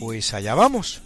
Pues allá vamos.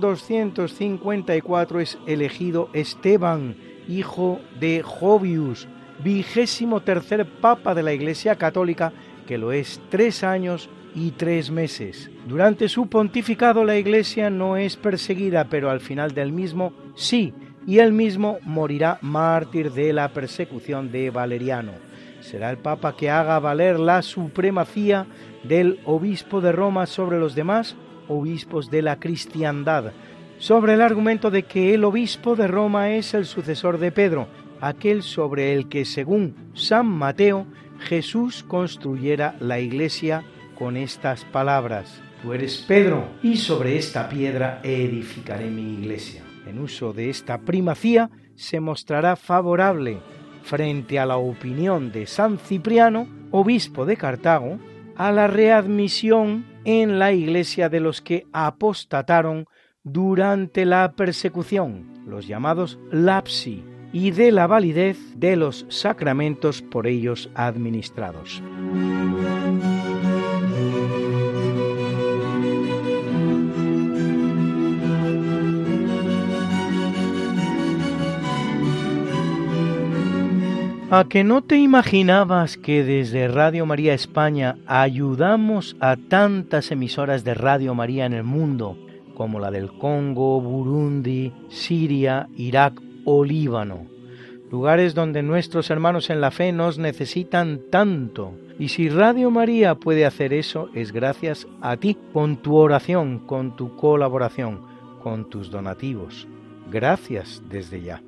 254 es elegido Esteban, hijo de Jovius, vigésimo tercer papa de la Iglesia Católica, que lo es tres años y tres meses. Durante su pontificado la Iglesia no es perseguida, pero al final del mismo sí, y él mismo morirá mártir de la persecución de Valeriano. Será el Papa que haga valer la supremacía del obispo de Roma sobre los demás obispos de la cristiandad, sobre el argumento de que el obispo de Roma es el sucesor de Pedro, aquel sobre el que, según San Mateo, Jesús construyera la iglesia con estas palabras. Tú eres Pedro, y sobre esta piedra edificaré mi iglesia. En uso de esta primacía se mostrará favorable frente a la opinión de San Cipriano, obispo de Cartago, a la readmisión en la iglesia de los que apostataron durante la persecución, los llamados lapsi, y de la validez de los sacramentos por ellos administrados. ¿A que no te imaginabas que desde Radio María España ayudamos a tantas emisoras de Radio María en el mundo, como la del Congo, Burundi, Siria, Irak o Líbano? Lugares donde nuestros hermanos en la fe nos necesitan tanto. Y si Radio María puede hacer eso, es gracias a ti, con tu oración, con tu colaboración, con tus donativos. Gracias desde ya.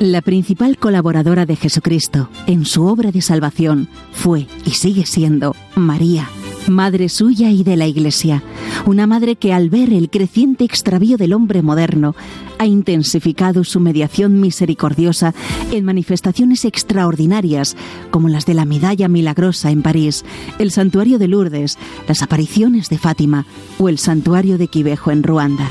La principal colaboradora de Jesucristo en su obra de salvación fue y sigue siendo María, madre suya y de la Iglesia, una madre que al ver el creciente extravío del hombre moderno ha intensificado su mediación misericordiosa en manifestaciones extraordinarias como las de la medalla milagrosa en París, el santuario de Lourdes, las apariciones de Fátima o el santuario de Quivejo en Ruanda.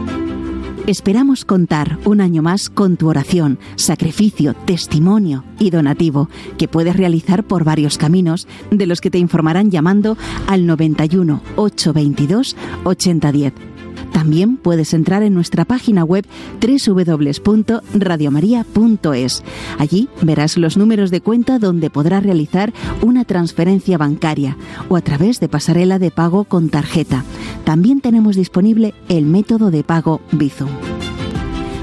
Esperamos contar un año más con tu oración, sacrificio, testimonio y donativo, que puedes realizar por varios caminos, de los que te informarán llamando al 91 822 8010 también puedes entrar en nuestra página web www.radiomaria.es. Allí verás los números de cuenta donde podrás realizar una transferencia bancaria o a través de pasarela de pago con tarjeta. También tenemos disponible el método de pago Bizum.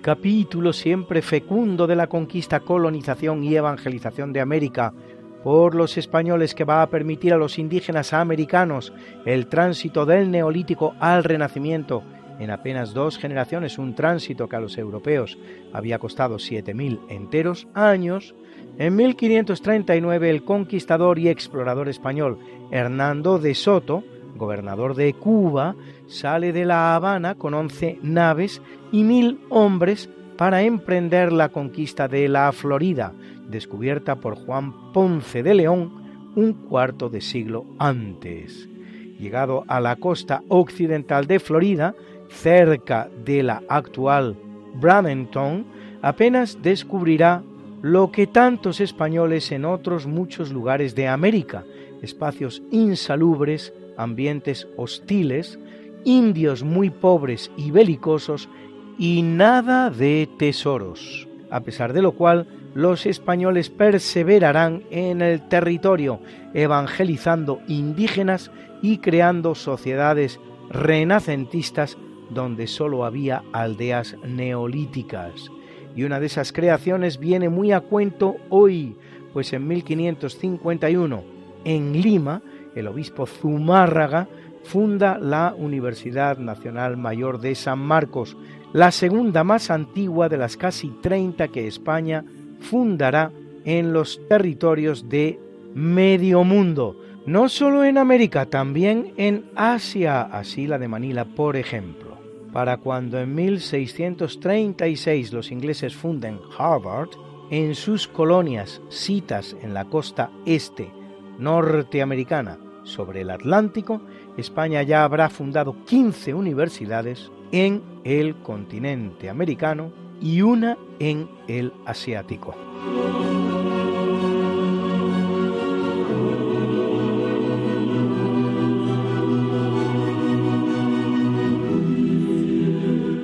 Capítulo siempre fecundo de la conquista, colonización y evangelización de América por los españoles que va a permitir a los indígenas americanos el tránsito del neolítico al renacimiento. En apenas dos generaciones, un tránsito que a los europeos había costado 7.000 enteros años, en 1539 el conquistador y explorador español Hernando de Soto, gobernador de Cuba, sale de La Habana con 11 naves y mil hombres para emprender la conquista de la Florida, descubierta por Juan Ponce de León un cuarto de siglo antes. Llegado a la costa occidental de Florida, cerca de la actual Bradenton, apenas descubrirá lo que tantos españoles en otros muchos lugares de América, espacios insalubres, ambientes hostiles, indios muy pobres y belicosos y nada de tesoros, a pesar de lo cual los españoles perseverarán en el territorio, evangelizando indígenas y creando sociedades renacentistas donde sólo había aldeas neolíticas. Y una de esas creaciones viene muy a cuento hoy, pues en 1551, en Lima, el obispo Zumárraga funda la Universidad Nacional Mayor de San Marcos, la segunda más antigua de las casi 30 que España fundará en los territorios de medio mundo, no solo en América, también en Asia, así la de Manila, por ejemplo. Para cuando en 1636 los ingleses funden Harvard, en sus colonias citas en la costa este norteamericana sobre el Atlántico, España ya habrá fundado 15 universidades en el continente americano y una en el asiático.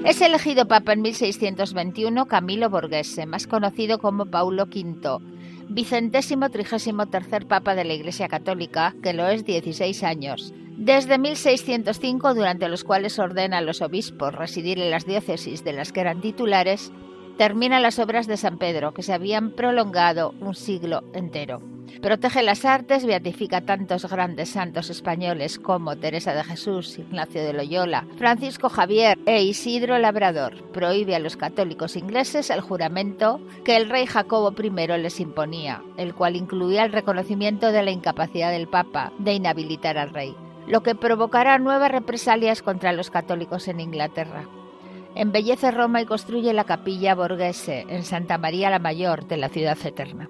Es elegido papa en 1621 Camilo Borghese, más conocido como Paulo V, vicentésimo trigésimo tercer papa de la Iglesia Católica, que lo es 16 años. Desde 1605, durante los cuales ordena a los obispos residir en las diócesis de las que eran titulares, termina las obras de San Pedro, que se habían prolongado un siglo entero. Protege las artes, beatifica tantos grandes santos españoles como Teresa de Jesús, Ignacio de Loyola, Francisco Javier e Isidro Labrador. Prohíbe a los católicos ingleses el juramento que el rey Jacobo I les imponía, el cual incluía el reconocimiento de la incapacidad del Papa de inhabilitar al rey, lo que provocará nuevas represalias contra los católicos en Inglaterra. Embellece Roma y construye la capilla Borghese en Santa María la Mayor de la ciudad eterna.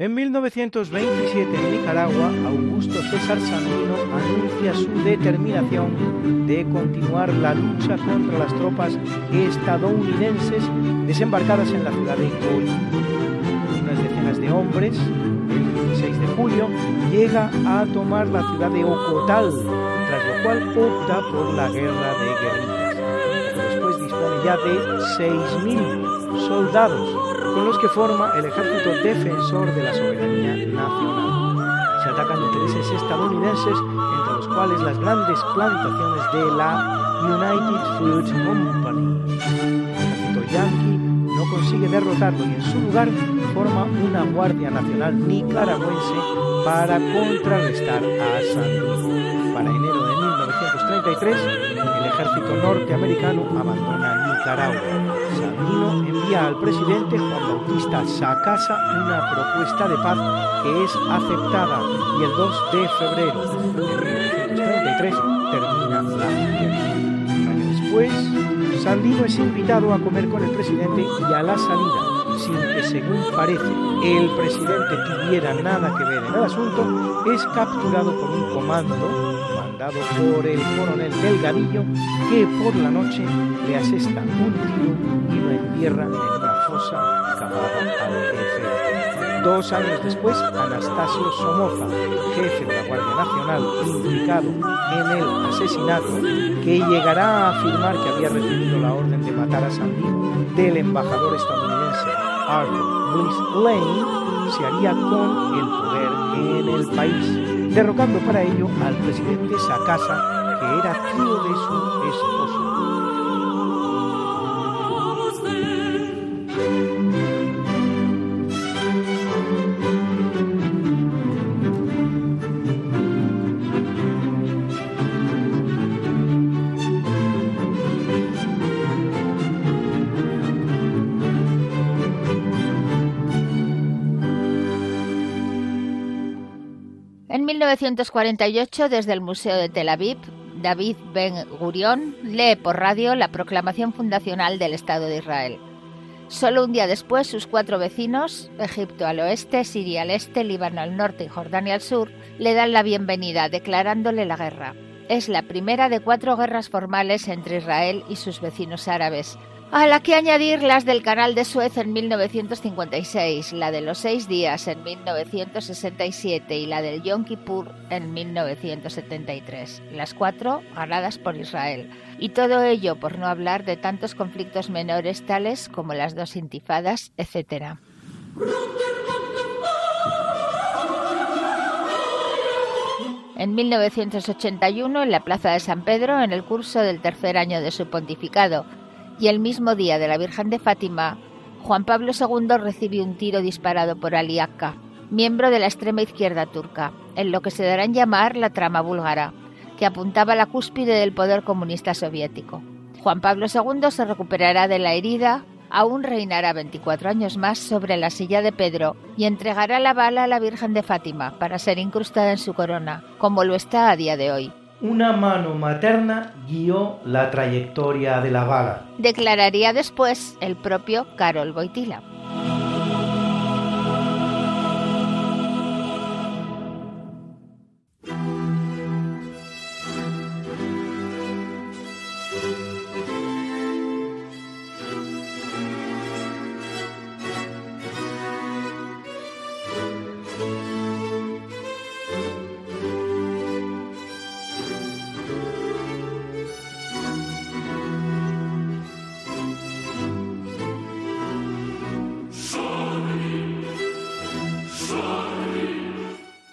En 1927 en Nicaragua, Augusto César Sandino anuncia su determinación de continuar la lucha contra las tropas estadounidenses desembarcadas en la ciudad de Coy. Unas decenas de hombres, el 16 de julio, llega a tomar la ciudad de Ocotal, tras lo cual opta por la guerra de guerrillas. Después dispone ya de 6.000 soldados con los que forma el ejército defensor de la soberanía nacional. Se atacan intereses estadounidenses, entre los cuales las grandes plantaciones de la United Fruit Company. El ejército yanqui no consigue derrotarlo y en su lugar forma una Guardia Nacional nicaragüense para contrarrestar a Sandino. Para enero de 1933, el ejército norteamericano abandona Nicaragua. Sandino envía al presidente Juan Bautista Sacasa una propuesta de paz que es aceptada y el 2 de febrero de 1933 termina la guerra. Un año después, Sandino es invitado a comer con el presidente y a la salida, sin que según parece el presidente tuviera nada que ver en el asunto, es capturado por un comando mandado por el coronel Delgadillo que por la noche le asesta un tiro y lo entierra en una fosa cavada al jefe. Dos años después, Anastasio Somoza, jefe de la Guardia Nacional implicado en el asesinato, que llegará a afirmar que había recibido la orden de matar a Sandino del embajador estadounidense Arthur Louis Lane, se haría con el poder en el país, derrocando para ello al presidente Sacasa, que era tío de su esposo. 1948, desde el Museo de Tel Aviv, David Ben Gurion lee por radio la proclamación fundacional del Estado de Israel. Solo un día después, sus cuatro vecinos, Egipto al oeste, Siria al este, Líbano al norte y Jordania al sur, le dan la bienvenida, declarándole la guerra. Es la primera de cuatro guerras formales entre Israel y sus vecinos árabes, a la que añadir las del Canal de Suez en 1956, la de los seis días en 1967 y la del Yom Kippur en 1973, las cuatro ganadas por Israel. Y todo ello por no hablar de tantos conflictos menores tales como las dos intifadas, etc. En 1981, en la Plaza de San Pedro, en el curso del tercer año de su pontificado, y el mismo día de la Virgen de Fátima, Juan Pablo II recibió un tiro disparado por Ali Akka, miembro de la extrema izquierda turca, en lo que se dará en llamar la trama búlgara, que apuntaba a la cúspide del poder comunista soviético. Juan Pablo II se recuperará de la herida, aún reinará 24 años más sobre la silla de Pedro y entregará la bala a la Virgen de Fátima para ser incrustada en su corona, como lo está a día de hoy una mano materna guió la trayectoria de la bala. Declararía después el propio Carol Boitila.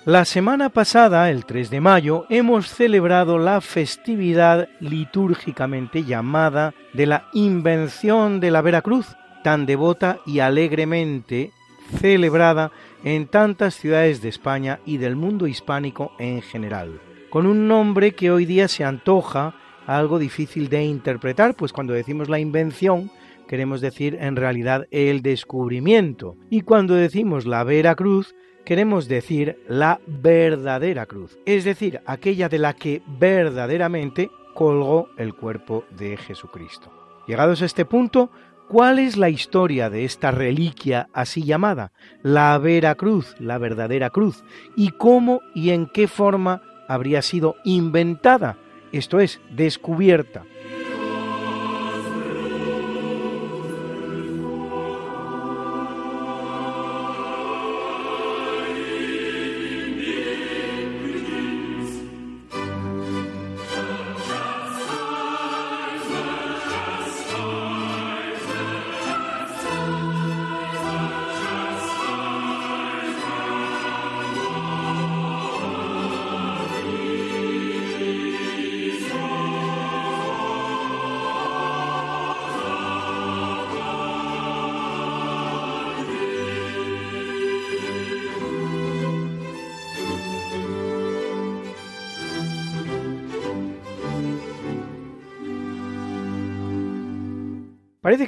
La semana pasada, el 3 de mayo, hemos celebrado la festividad litúrgicamente llamada de la Invención de la Veracruz, tan devota y alegremente celebrada en tantas ciudades de España y del mundo hispánico en general, con un nombre que hoy día se antoja algo difícil de interpretar, pues cuando decimos la invención queremos decir en realidad el descubrimiento, y cuando decimos la Veracruz queremos decir la verdadera cruz, es decir, aquella de la que verdaderamente colgó el cuerpo de Jesucristo. Llegados a este punto, ¿Cuál es la historia de esta reliquia así llamada? La Vera Cruz, la verdadera cruz. ¿Y cómo y en qué forma habría sido inventada? Esto es, descubierta.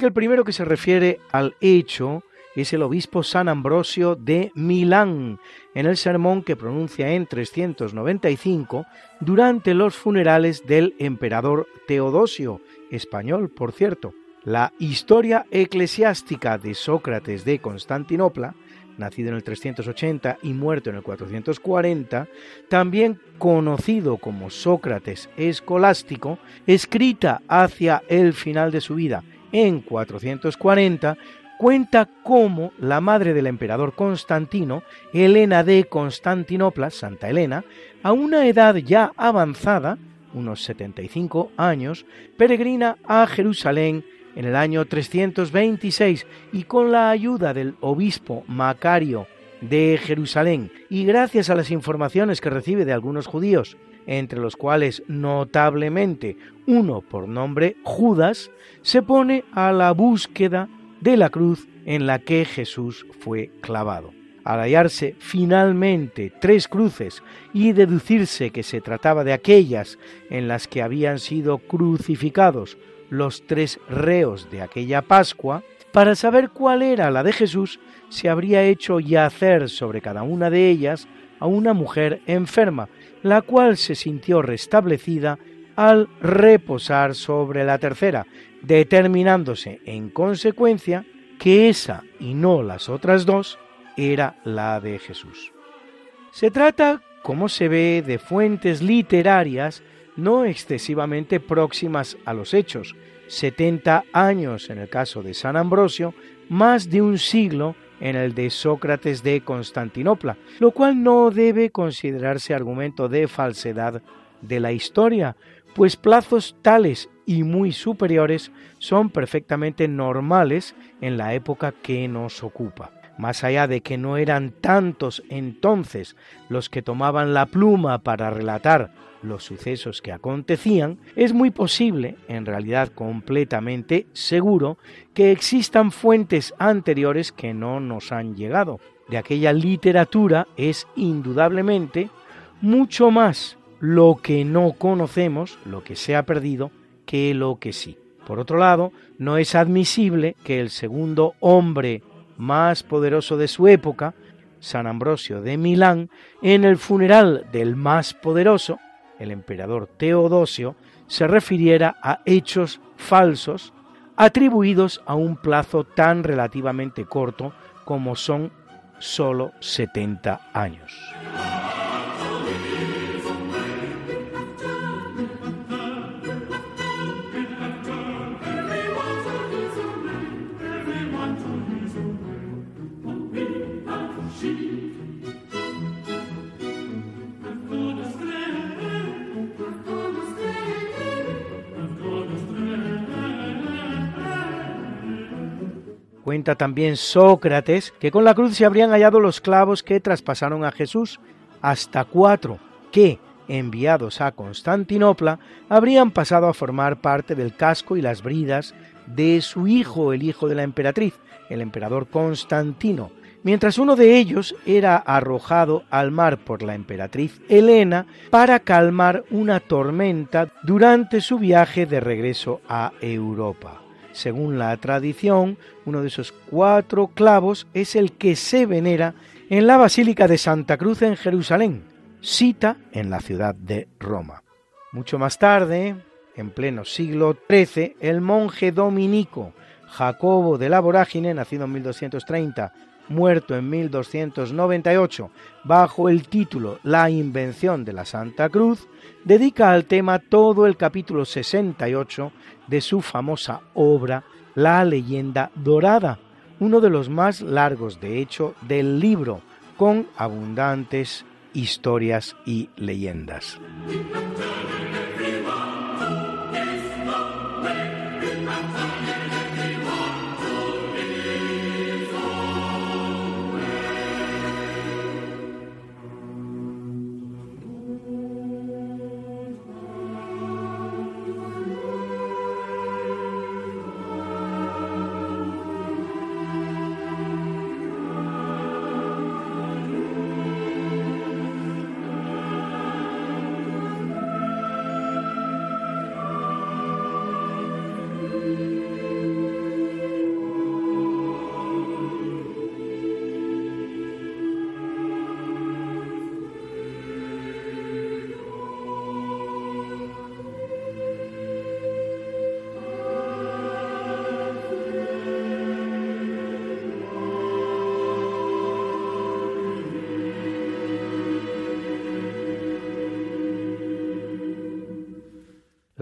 El primero que se refiere al hecho es el obispo San Ambrosio de Milán, en el sermón que pronuncia en 395 durante los funerales del emperador Teodosio, español, por cierto. La historia eclesiástica de Sócrates de Constantinopla, nacido en el 380 y muerto en el 440, también conocido como Sócrates escolástico, escrita hacia el final de su vida en 440, cuenta cómo la madre del emperador Constantino, Helena de Constantinopla, Santa Elena, a una edad ya avanzada, unos 75 años, peregrina a Jerusalén en el año 326 y con la ayuda del obispo Macario de Jerusalén y gracias a las informaciones que recibe de algunos judíos entre los cuales notablemente uno por nombre Judas, se pone a la búsqueda de la cruz en la que Jesús fue clavado. Al hallarse finalmente tres cruces y deducirse que se trataba de aquellas en las que habían sido crucificados los tres reos de aquella Pascua, para saber cuál era la de Jesús, se habría hecho yacer sobre cada una de ellas a una mujer enferma, la cual se sintió restablecida al reposar sobre la tercera, determinándose en consecuencia que esa y no las otras dos era la de Jesús. Se trata, como se ve, de fuentes literarias no excesivamente próximas a los hechos, 70 años en el caso de San Ambrosio, más de un siglo en el de Sócrates de Constantinopla, lo cual no debe considerarse argumento de falsedad de la historia, pues plazos tales y muy superiores son perfectamente normales en la época que nos ocupa. Más allá de que no eran tantos entonces los que tomaban la pluma para relatar los sucesos que acontecían, es muy posible, en realidad completamente seguro, que existan fuentes anteriores que no nos han llegado. De aquella literatura es indudablemente mucho más lo que no conocemos, lo que se ha perdido, que lo que sí. Por otro lado, no es admisible que el segundo hombre más poderoso de su época, San Ambrosio de Milán, en el funeral del más poderoso, el emperador Teodosio, se refiriera a hechos falsos atribuidos a un plazo tan relativamente corto como son sólo 70 años. Cuenta también Sócrates que con la cruz se habrían hallado los clavos que traspasaron a Jesús, hasta cuatro, que, enviados a Constantinopla, habrían pasado a formar parte del casco y las bridas de su hijo, el hijo de la emperatriz, el emperador Constantino, mientras uno de ellos era arrojado al mar por la emperatriz Helena para calmar una tormenta durante su viaje de regreso a Europa. Según la tradición, uno de esos cuatro clavos es el que se venera en la Basílica de Santa Cruz en Jerusalén, cita en la ciudad de Roma. Mucho más tarde, en pleno siglo XIII, el monje dominico Jacobo de la Vorágine, nacido en 1230, muerto en 1298, bajo el título La invención de la Santa Cruz, dedica al tema todo el capítulo 68 de su famosa obra La leyenda dorada, uno de los más largos de hecho del libro, con abundantes historias y leyendas.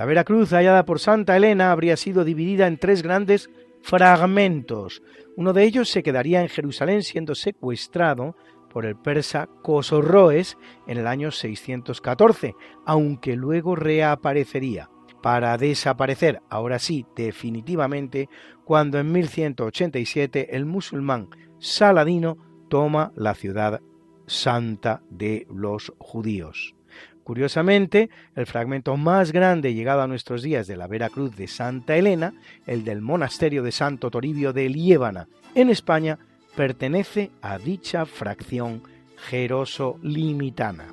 Veracruz hallada por Santa Elena habría sido dividida en tres grandes fragmentos. Uno de ellos se quedaría en Jerusalén siendo secuestrado por el persa Cosorroes en el año 614, aunque luego reaparecería, para desaparecer, ahora sí, definitivamente, cuando en 1187 el musulmán Saladino toma la ciudad santa de los judíos. Curiosamente, el fragmento más grande llegado a nuestros días de la Veracruz de Santa Elena, el del monasterio de Santo Toribio de Liébana, en España, pertenece a dicha fracción jeroso-limitana.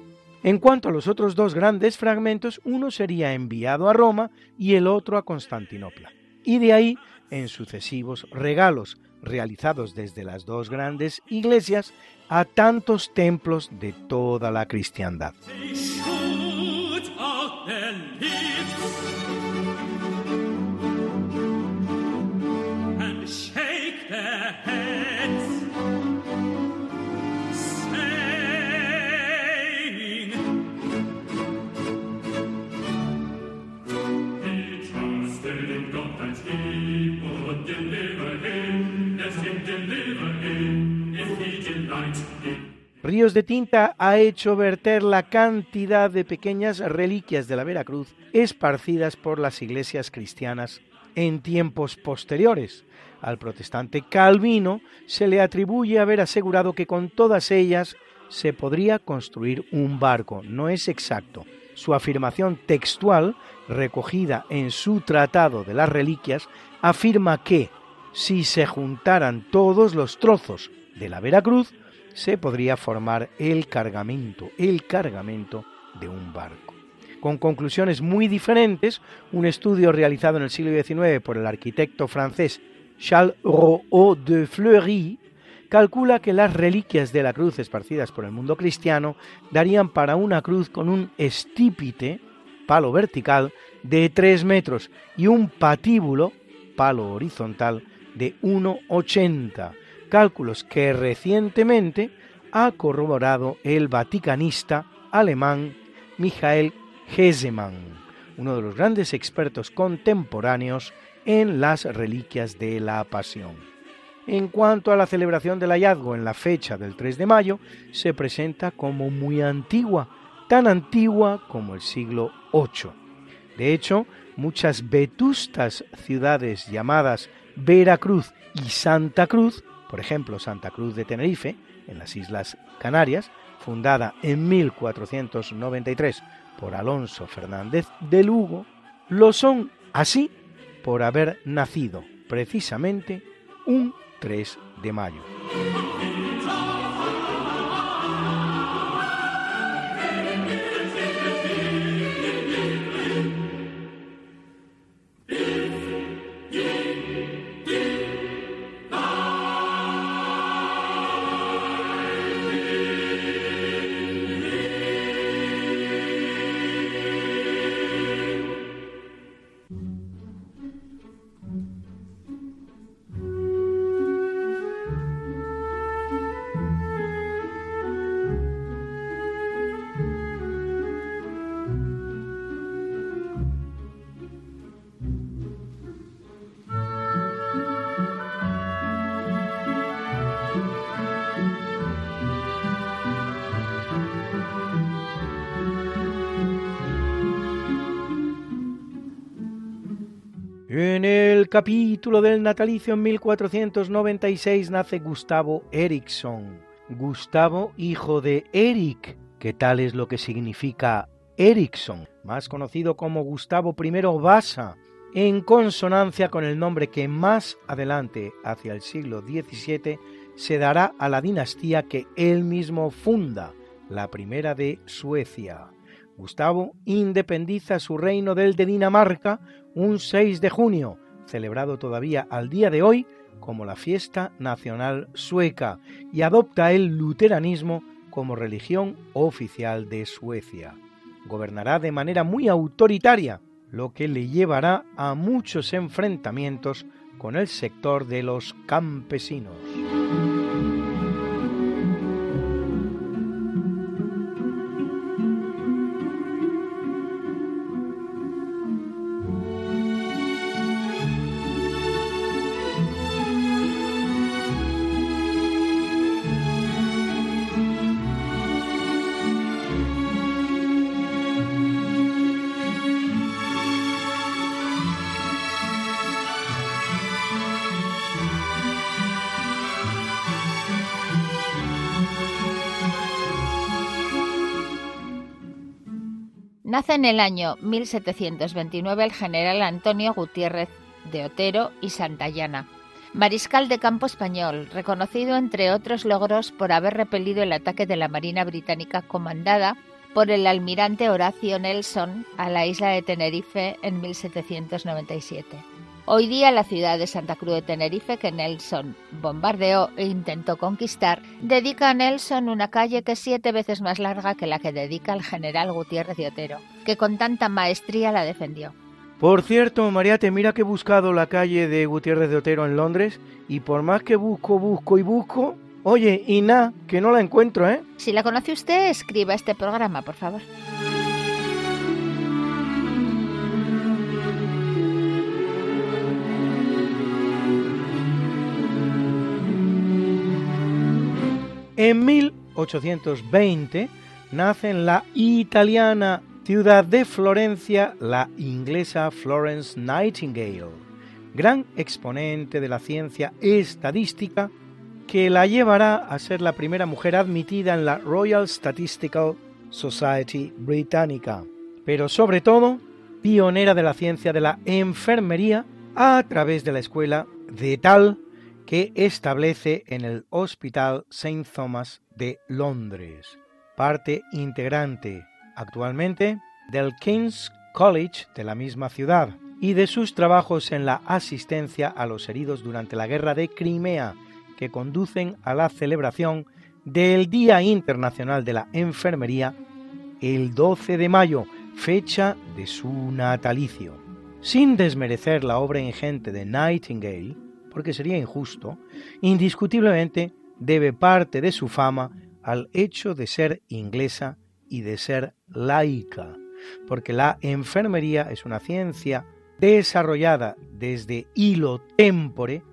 En cuanto a los otros dos grandes fragmentos, uno sería enviado a Roma y el otro a Constantinopla. Y de ahí, en sucesivos regalos realizados desde las dos grandes iglesias, a tantos templos de toda la cristiandad. and he's. Ríos de Tinta ha hecho verter la cantidad de pequeñas reliquias de la Veracruz esparcidas por las iglesias cristianas en tiempos posteriores. Al protestante Calvino se le atribuye haber asegurado que con todas ellas se podría construir un barco. No es exacto. Su afirmación textual, recogida en su Tratado de las Reliquias, afirma que si se juntaran todos los trozos de la Veracruz, se podría formar el cargamento, el cargamento de un barco. Con conclusiones muy diferentes, un estudio realizado en el siglo XIX por el arquitecto francés Charles Roux de Fleury calcula que las reliquias de la cruz esparcidas por el mundo cristiano darían para una cruz con un estípite, palo vertical, de 3 metros y un patíbulo, palo horizontal, de 1,80 cálculos que recientemente ha corroborado el vaticanista alemán Michael Hesemann, uno de los grandes expertos contemporáneos en las reliquias de la Pasión. En cuanto a la celebración del hallazgo en la fecha del 3 de mayo, se presenta como muy antigua, tan antigua como el siglo VIII. De hecho, muchas vetustas ciudades llamadas Veracruz y Santa Cruz por ejemplo, Santa Cruz de Tenerife, en las Islas Canarias, fundada en 1493 por Alonso Fernández de Lugo, lo son así por haber nacido precisamente un 3 de mayo. Capítulo del natalicio en 1496 nace Gustavo Ericsson. Gustavo, hijo de Eric, que tal es lo que significa Ericsson, más conocido como Gustavo I Vasa, en consonancia con el nombre que más adelante, hacia el siglo XVII, se dará a la dinastía que él mismo funda, la primera de Suecia. Gustavo independiza su reino del de Dinamarca un 6 de junio, celebrado todavía al día de hoy como la fiesta nacional sueca, y adopta el luteranismo como religión oficial de Suecia. Gobernará de manera muy autoritaria, lo que le llevará a muchos enfrentamientos con el sector de los campesinos. En el año 1729 el general Antonio Gutiérrez de Otero y Santayana, mariscal de campo español, reconocido entre otros logros por haber repelido el ataque de la Marina Británica comandada por el almirante Horacio Nelson a la isla de Tenerife en 1797. Hoy día la ciudad de Santa Cruz de Tenerife, que Nelson bombardeó e intentó conquistar, dedica a Nelson una calle que es siete veces más larga que la que dedica al general Gutiérrez de Otero, que con tanta maestría la defendió. Por cierto, Mariate, mira que he buscado la calle de Gutiérrez de Otero en Londres y por más que busco, busco y busco, oye, y nada, que no la encuentro, ¿eh? Si la conoce usted, escriba este programa, por favor. En 1820 nace en la italiana ciudad de Florencia la inglesa Florence Nightingale, gran exponente de la ciencia estadística que la llevará a ser la primera mujer admitida en la Royal Statistical Society británica, pero sobre todo pionera de la ciencia de la enfermería a través de la escuela de tal que establece en el Hospital St. Thomas de Londres, parte integrante actualmente del King's College de la misma ciudad y de sus trabajos en la asistencia a los heridos durante la Guerra de Crimea, que conducen a la celebración del Día Internacional de la Enfermería el 12 de mayo, fecha de su natalicio. Sin desmerecer la obra ingente de Nightingale, porque sería injusto, indiscutiblemente debe parte de su fama al hecho de ser inglesa y de ser laica, porque la enfermería es una ciencia desarrollada desde hilo tempore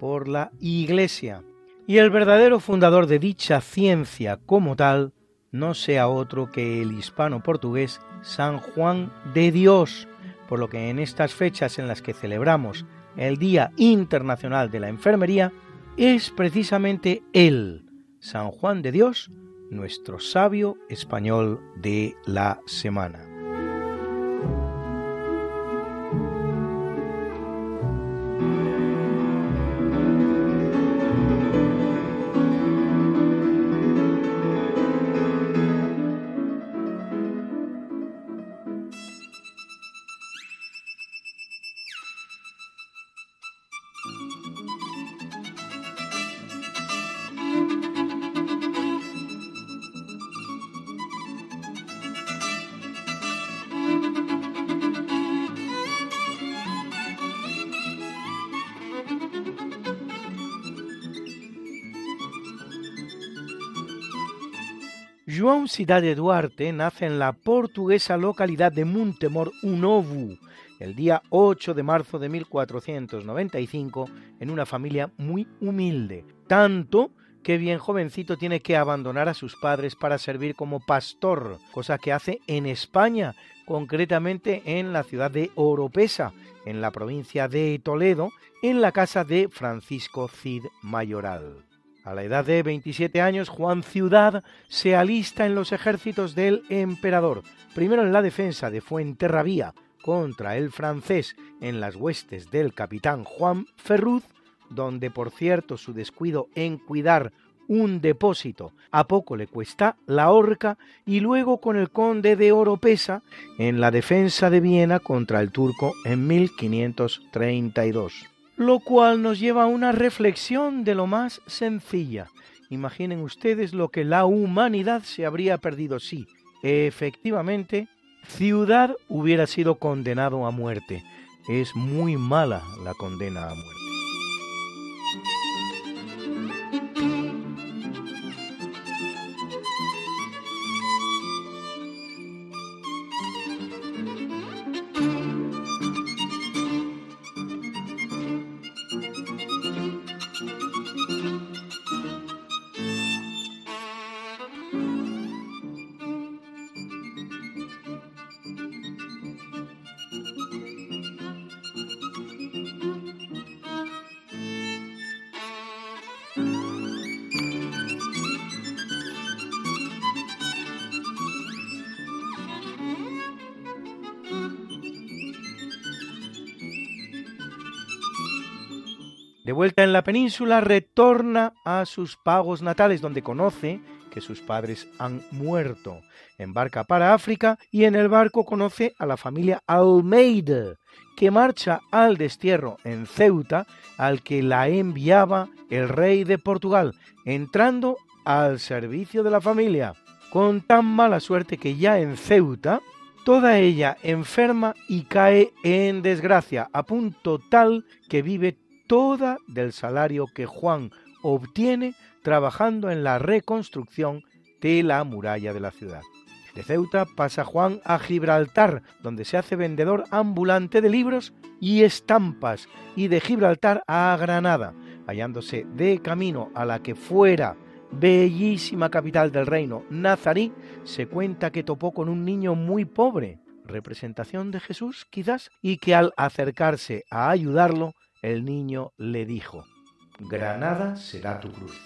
por la Iglesia, y el verdadero fundador de dicha ciencia como tal no sea otro que el hispano-portugués San Juan de Dios, por lo que en estas fechas en las que celebramos el Día Internacional de la Enfermería, es precisamente él, San Juan de Dios, nuestro sabio español de la semana. João Cidade Duarte nace en la portuguesa localidad de Montemor Unovu el día 8 de marzo de 1495 en una familia muy humilde, tanto que bien jovencito tiene que abandonar a sus padres para servir como pastor, cosa que hace en España, concretamente en la ciudad de Oropesa, en la provincia de Toledo, en la casa de Francisco Cid Mayoral. A la edad de 27 años, Juan Ciudad se alista en los ejércitos del emperador, primero en la defensa de Fuenterrabía contra el francés en las huestes del capitán Juan Ferruz, donde por cierto su descuido en cuidar un depósito a poco le cuesta la horca y luego con el conde de Oropesa en la defensa de Viena contra el turco en 1532. Lo cual nos lleva a una reflexión de lo más sencilla. Imaginen ustedes lo que la humanidad se habría perdido si, efectivamente, Ciudad hubiera sido condenado a muerte. Es muy mala la condena a muerte. La península, retorna a sus pagos natales, donde conoce que sus padres han muerto. Embarca para África y en el barco conoce a la familia Almeida, que marcha al destierro en Ceuta, al que la enviaba el rey de Portugal, entrando al servicio de la familia, con tan mala suerte que ya en Ceuta, toda ella enferma y cae en desgracia, a punto tal que vive toda del salario que Juan obtiene trabajando en la reconstrucción de la muralla de la ciudad. De Ceuta pasa Juan a Gibraltar, donde se hace vendedor ambulante de libros y estampas, y de Gibraltar a Granada, hallándose de camino a la que fuera bellísima capital del reino, Nazarí, se cuenta que topó con un niño muy pobre, representación de Jesús quizás, y que al acercarse a ayudarlo, el niño le dijo, Granada será tu cruz.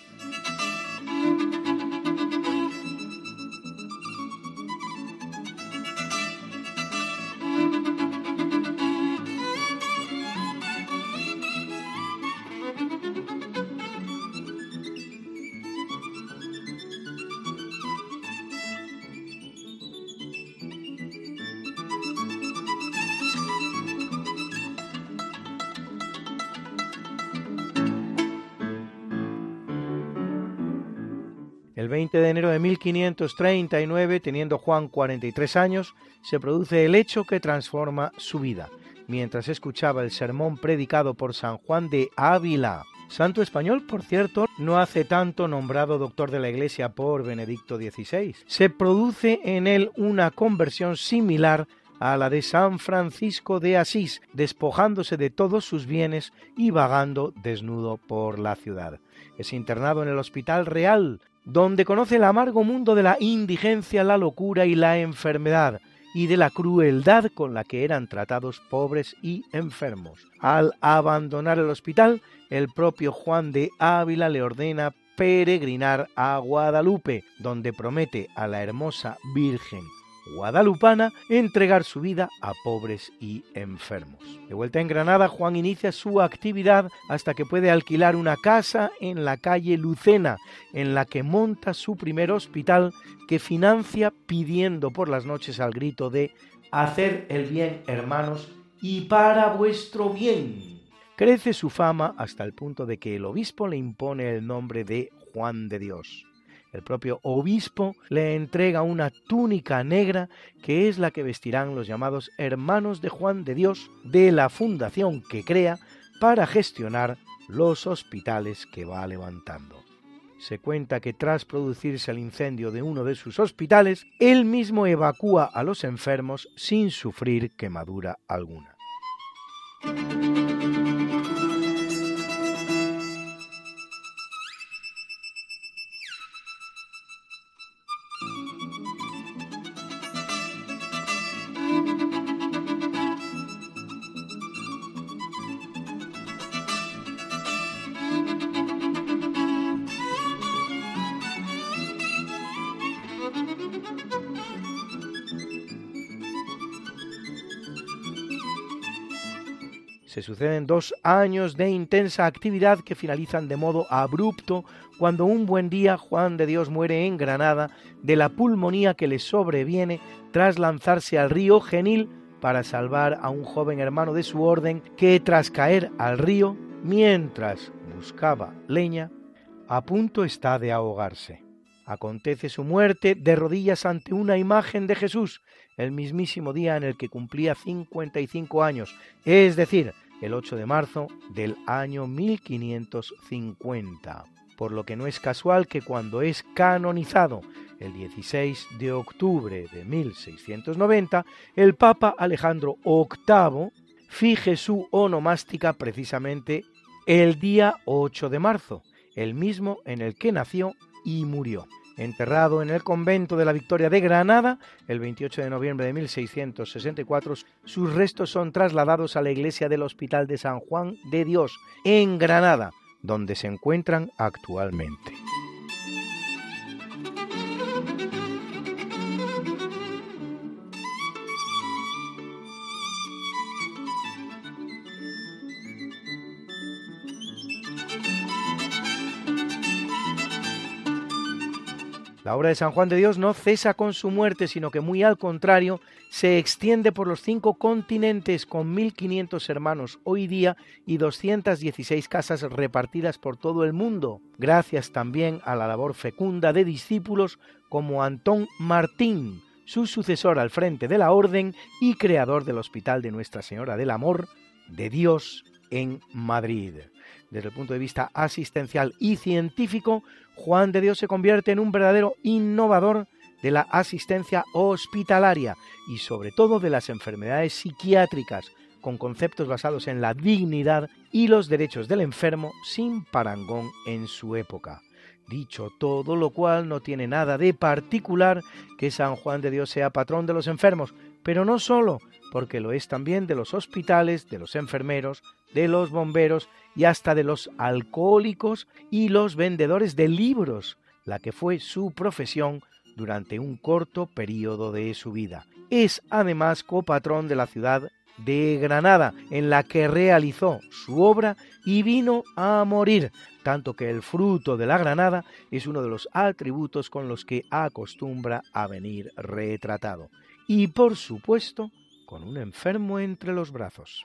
El 20 de enero de 1539, teniendo Juan 43 años, se produce el hecho que transforma su vida, mientras escuchaba el sermón predicado por San Juan de Ávila, santo español, por cierto, no hace tanto nombrado doctor de la Iglesia por Benedicto XVI. Se produce en él una conversión similar a la de San Francisco de Asís, despojándose de todos sus bienes y vagando desnudo por la ciudad. Es internado en el Hospital Real donde conoce el amargo mundo de la indigencia, la locura y la enfermedad, y de la crueldad con la que eran tratados pobres y enfermos. Al abandonar el hospital, el propio Juan de Ávila le ordena peregrinar a Guadalupe, donde promete a la hermosa Virgen guadalupana entregar su vida a pobres y enfermos. De vuelta en Granada, Juan inicia su actividad hasta que puede alquilar una casa en la calle Lucena, en la que monta su primer hospital que financia pidiendo por las noches al grito de Hacer el bien, hermanos, y para vuestro bien. Crece su fama hasta el punto de que el obispo le impone el nombre de Juan de Dios. El propio obispo le entrega una túnica negra que es la que vestirán los llamados hermanos de Juan de Dios de la fundación que crea para gestionar los hospitales que va levantando. Se cuenta que tras producirse el incendio de uno de sus hospitales, él mismo evacúa a los enfermos sin sufrir quemadura alguna. Suceden dos años de intensa actividad que finalizan de modo abrupto cuando un buen día Juan de Dios muere en Granada de la pulmonía que le sobreviene tras lanzarse al río Genil para salvar a un joven hermano de su orden que tras caer al río, mientras buscaba leña, a punto está de ahogarse. Acontece su muerte de rodillas ante una imagen de Jesús, el mismísimo día en el que cumplía 55 años, es decir, el 8 de marzo del año 1550. Por lo que no es casual que cuando es canonizado el 16 de octubre de 1690, el Papa Alejandro VIII fije su onomástica precisamente el día 8 de marzo, el mismo en el que nació y murió enterrado en el convento de la Victoria de Granada el 28 de noviembre de 1664. Sus restos son trasladados a la iglesia del Hospital de San Juan de Dios en Granada, donde se encuentran actualmente. La obra de San Juan de Dios no cesa con su muerte, sino que muy al contrario, se extiende por los cinco continentes con 1.500 hermanos hoy día y 216 casas repartidas por todo el mundo, gracias también a la labor fecunda de discípulos como Antón Martín, su sucesor al frente de la orden y creador del Hospital de Nuestra Señora del Amor de Dios en Madrid. Desde el punto de vista asistencial y científico, Juan de Dios se convierte en un verdadero innovador de la asistencia hospitalaria y sobre todo de las enfermedades psiquiátricas, con conceptos basados en la dignidad y los derechos del enfermo sin parangón en su época. Dicho todo lo cual, no tiene nada de particular que San Juan de Dios sea patrón de los enfermos, pero no solo, porque lo es también de los hospitales, de los enfermeros, de los bomberos y hasta de los alcohólicos y los vendedores de libros, la que fue su profesión durante un corto periodo de su vida. Es además copatrón de la ciudad de Granada, en la que realizó su obra y vino a morir, tanto que el fruto de la Granada es uno de los atributos con los que acostumbra a venir retratado. Y por supuesto, con un enfermo entre los brazos.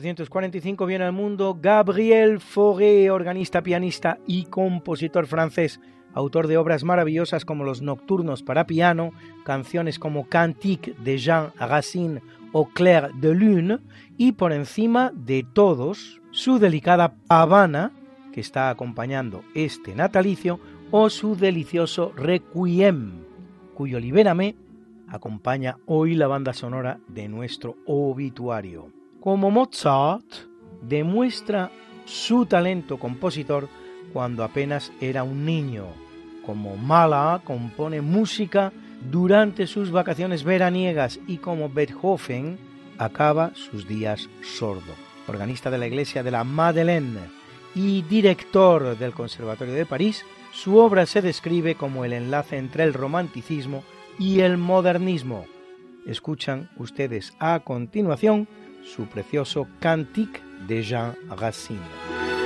1845 viene al mundo Gabriel Fauré, organista, pianista y compositor francés, autor de obras maravillosas como los Nocturnos para piano, canciones como Cantique de Jean Racine o Claire de Lune, y por encima de todos, su delicada Habana, que está acompañando este natalicio, o su delicioso Requiem, cuyo Libérame acompaña hoy la banda sonora de nuestro obituario. Como Mozart, demuestra su talento compositor cuando apenas era un niño. Como Mahler compone música durante sus vacaciones veraniegas y como Beethoven acaba sus días sordo. Organista de la iglesia de la Madeleine y director del Conservatorio de París, su obra se describe como el enlace entre el romanticismo y el modernismo. Escuchan ustedes a continuación su precioso Cantique de Jean Racine.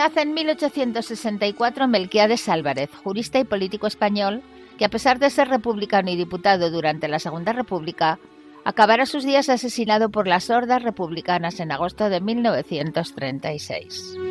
Nace en 1864 Melquiades Álvarez, jurista y político español, que a pesar de ser republicano y diputado durante la Segunda República, acabará sus días asesinado por las hordas republicanas en agosto de 1936.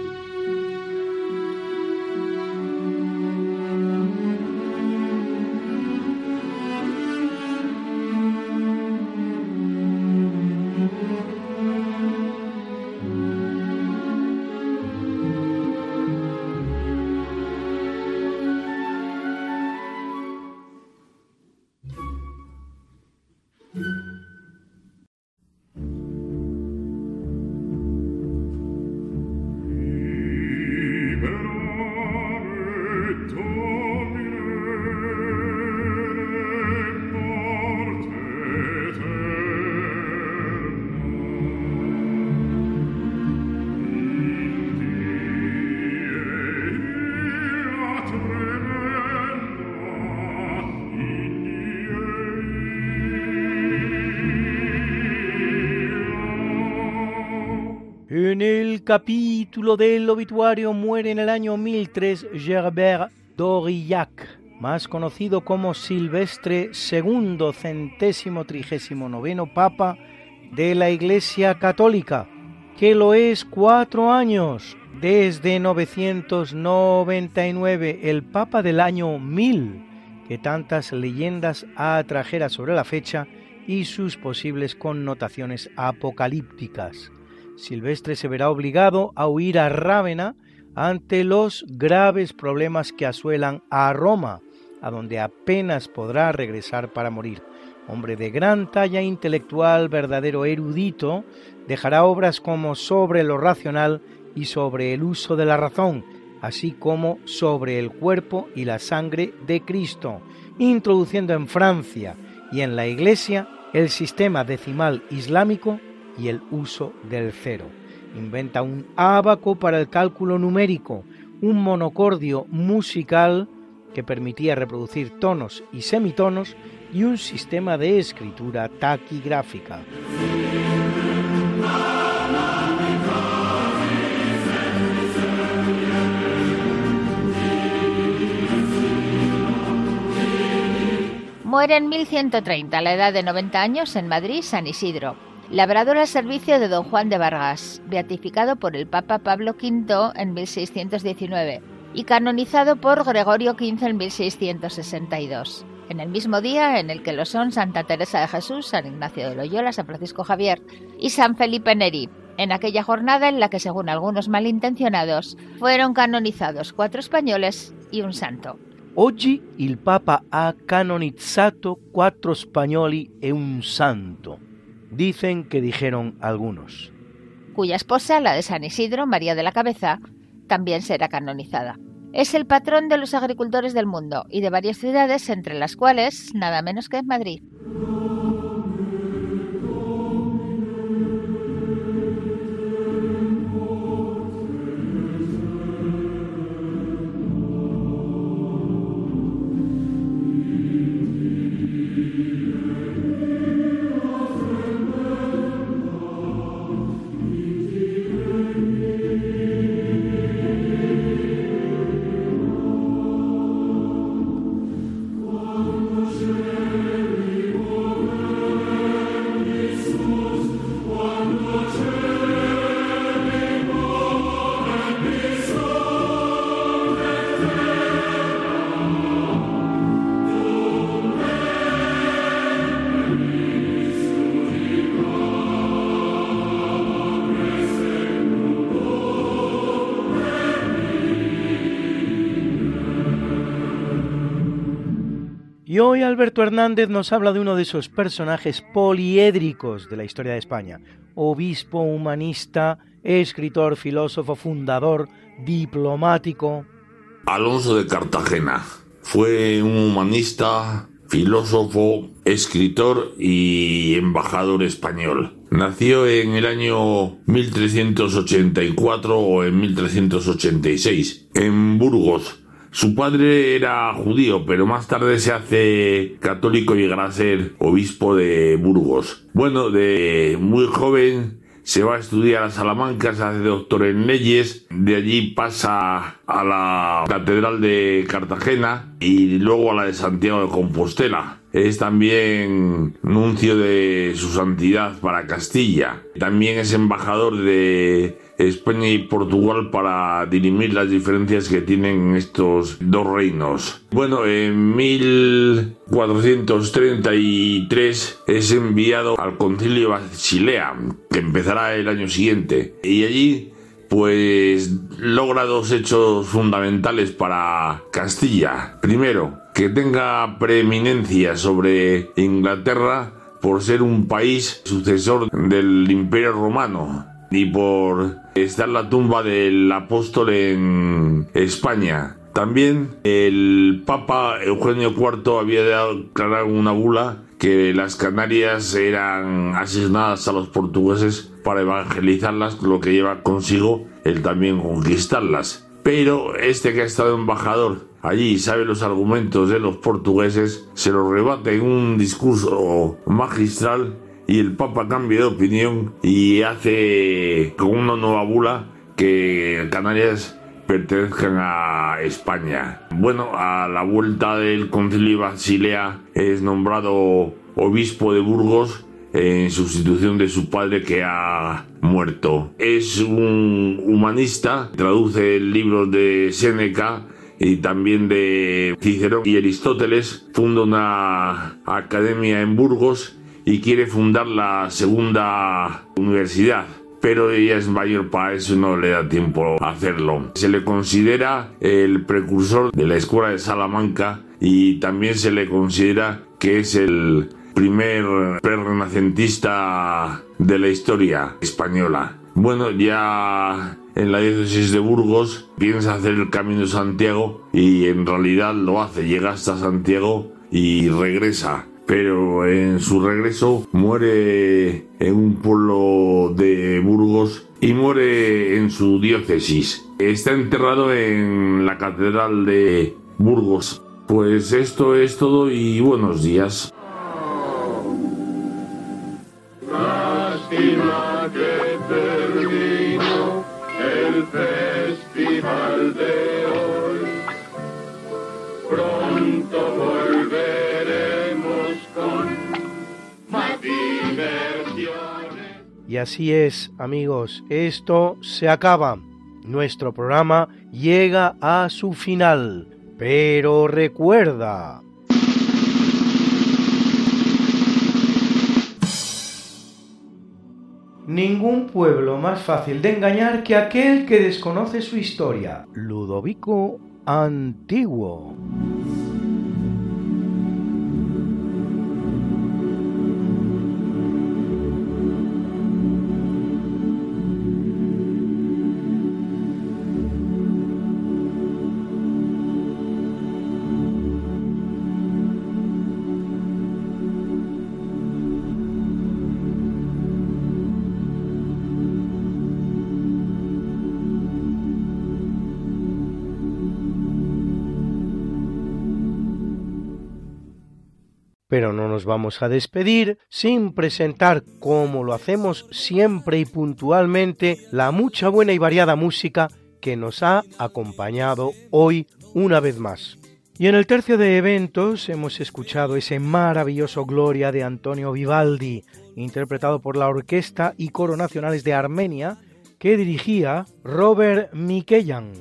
El capítulo del obituario muere en el año 1003 Gerbert d'Aurillac, más conocido como Silvestre II, centésimo trigésimo noveno Papa de la Iglesia Católica, que lo es cuatro años, desde 999, el Papa del año 1000, que tantas leyendas atrajera sobre la fecha y sus posibles connotaciones apocalípticas. Silvestre se verá obligado a huir a Rávena ante los graves problemas que asuelan a Roma, a donde apenas podrá regresar para morir. Hombre de gran talla intelectual, verdadero erudito, dejará obras como sobre lo racional y sobre el uso de la razón, así como sobre el cuerpo y la sangre de Cristo, introduciendo en Francia y en la Iglesia el sistema decimal islámico y el uso del cero. Inventa un ábaco para el cálculo numérico, un monocordio musical que permitía reproducir tonos y semitonos y un sistema de escritura taquigráfica. Muere en 1130, a la edad de 90 años, en Madrid, San Isidro labrador al servicio de don Juan de Vargas, beatificado por el Papa Pablo V en 1619 y canonizado por Gregorio XV en 1662, en el mismo día en el que lo son Santa Teresa de Jesús, San Ignacio de Loyola, San Francisco Javier y San Felipe Neri, en aquella jornada en la que, según algunos malintencionados, fueron canonizados cuatro españoles y un santo. Oggi il Papa ha canonizzato quattro spagnoli e un santo. Dicen que dijeron algunos. Cuya esposa, la de San Isidro, María de la Cabeza, también será canonizada. Es el patrón de los agricultores del mundo y de varias ciudades, entre las cuales nada menos que Madrid. Hoy Alberto Hernández nos habla de uno de esos personajes poliédricos de la historia de España. Obispo, humanista, escritor, filósofo, fundador, diplomático. Alonso de Cartagena fue un humanista, filósofo, escritor y embajador español. Nació en el año 1384 o en 1386 en Burgos, su padre era judío, pero más tarde se hace católico y llegará a ser obispo de Burgos. Bueno, de muy joven se va a estudiar a Salamanca, se hace doctor en leyes, de allí pasa a la Catedral de Cartagena y luego a la de Santiago de Compostela. Es también nuncio de su santidad para Castilla. También es embajador de España y Portugal para dirimir las diferencias que tienen estos dos reinos. Bueno, en 1433 es enviado al concilio Basilea, que empezará el año siguiente, y allí pues logra dos hechos fundamentales para Castilla. Primero, que tenga preeminencia sobre Inglaterra por ser un país sucesor del Imperio Romano y por estar la tumba del apóstol en España. También el Papa Eugenio IV había declarado una bula que las Canarias eran asesinadas a los portugueses para evangelizarlas, lo que lleva consigo el también conquistarlas. Pero este que ha estado embajador allí y sabe los argumentos de los portugueses, se lo rebate en un discurso magistral y el Papa cambia de opinión y hace con una nueva bula que Canarias pertenezcan a España. Bueno, a la vuelta del concilio Basilea es nombrado obispo de Burgos en sustitución de su padre que ha muerto. Es un humanista, traduce libros de Séneca y también de Cicerón y Aristóteles, funda una academia en Burgos y quiere fundar la segunda universidad. Pero ella es mayor para eso no le da tiempo a hacerlo. Se le considera el precursor de la escuela de Salamanca y también se le considera que es el primer renacentista de la historia española. Bueno, ya en la diócesis de Burgos piensa hacer el camino de Santiago y en realidad lo hace, llega hasta Santiago y regresa pero en su regreso muere en un pueblo de Burgos y muere en su diócesis. Está enterrado en la catedral de Burgos. Pues esto es todo y buenos días. Pronto Y así es, amigos, esto se acaba. Nuestro programa llega a su final. Pero recuerda... Ningún pueblo más fácil de engañar que aquel que desconoce su historia. Ludovico Antiguo. Pero no nos vamos a despedir sin presentar, como lo hacemos siempre y puntualmente, la mucha buena y variada música que nos ha acompañado hoy una vez más. Y en el tercio de eventos hemos escuchado ese maravilloso Gloria de Antonio Vivaldi, interpretado por la Orquesta y Coro Nacionales de Armenia, que dirigía Robert Mikeyan.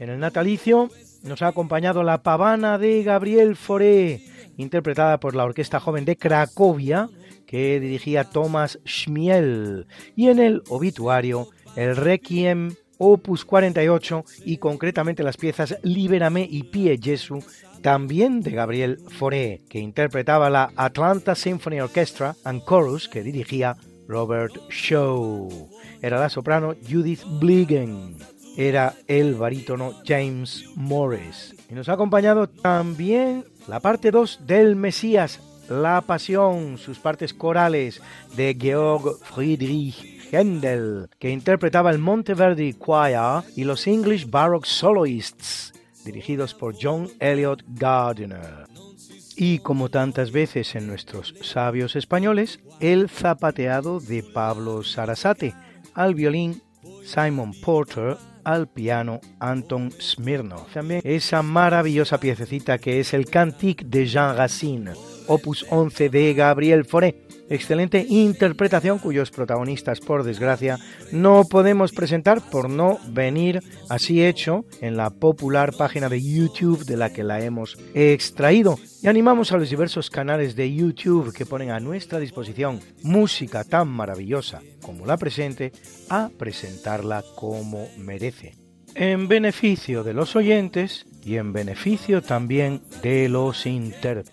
En el natalicio nos ha acompañado la pavana de Gabriel Fauré, interpretada por la Orquesta Joven de Cracovia, que dirigía Thomas Schmiel, y en el obituario el Requiem Opus 48 y concretamente las piezas Libérame y Pie Jesu, también de Gabriel Fauré, que interpretaba la Atlanta Symphony Orchestra and Chorus, que dirigía Robert Shaw. Era la soprano Judith Bliegen. Era el barítono James Morris. Y nos ha acompañado también la parte 2 del Mesías, La Pasión, sus partes corales de Georg Friedrich Händel, que interpretaba el Monteverdi Choir y los English Baroque Soloists, dirigidos por John Elliot Gardiner. Y como tantas veces en nuestros sabios españoles, el zapateado de Pablo Sarasate, al violín Simon Porter, al piano Anton Smirnov. También esa maravillosa piececita que es el Cantique de Jean Racine, opus 11 de Gabriel Fauré, Excelente interpretación cuyos protagonistas, por desgracia, no podemos presentar por no venir así hecho en la popular página de YouTube de la que la hemos extraído. Y animamos a los diversos canales de YouTube que ponen a nuestra disposición música tan maravillosa como la presente a presentarla como merece. En beneficio de los oyentes y en beneficio también de los intérpretes.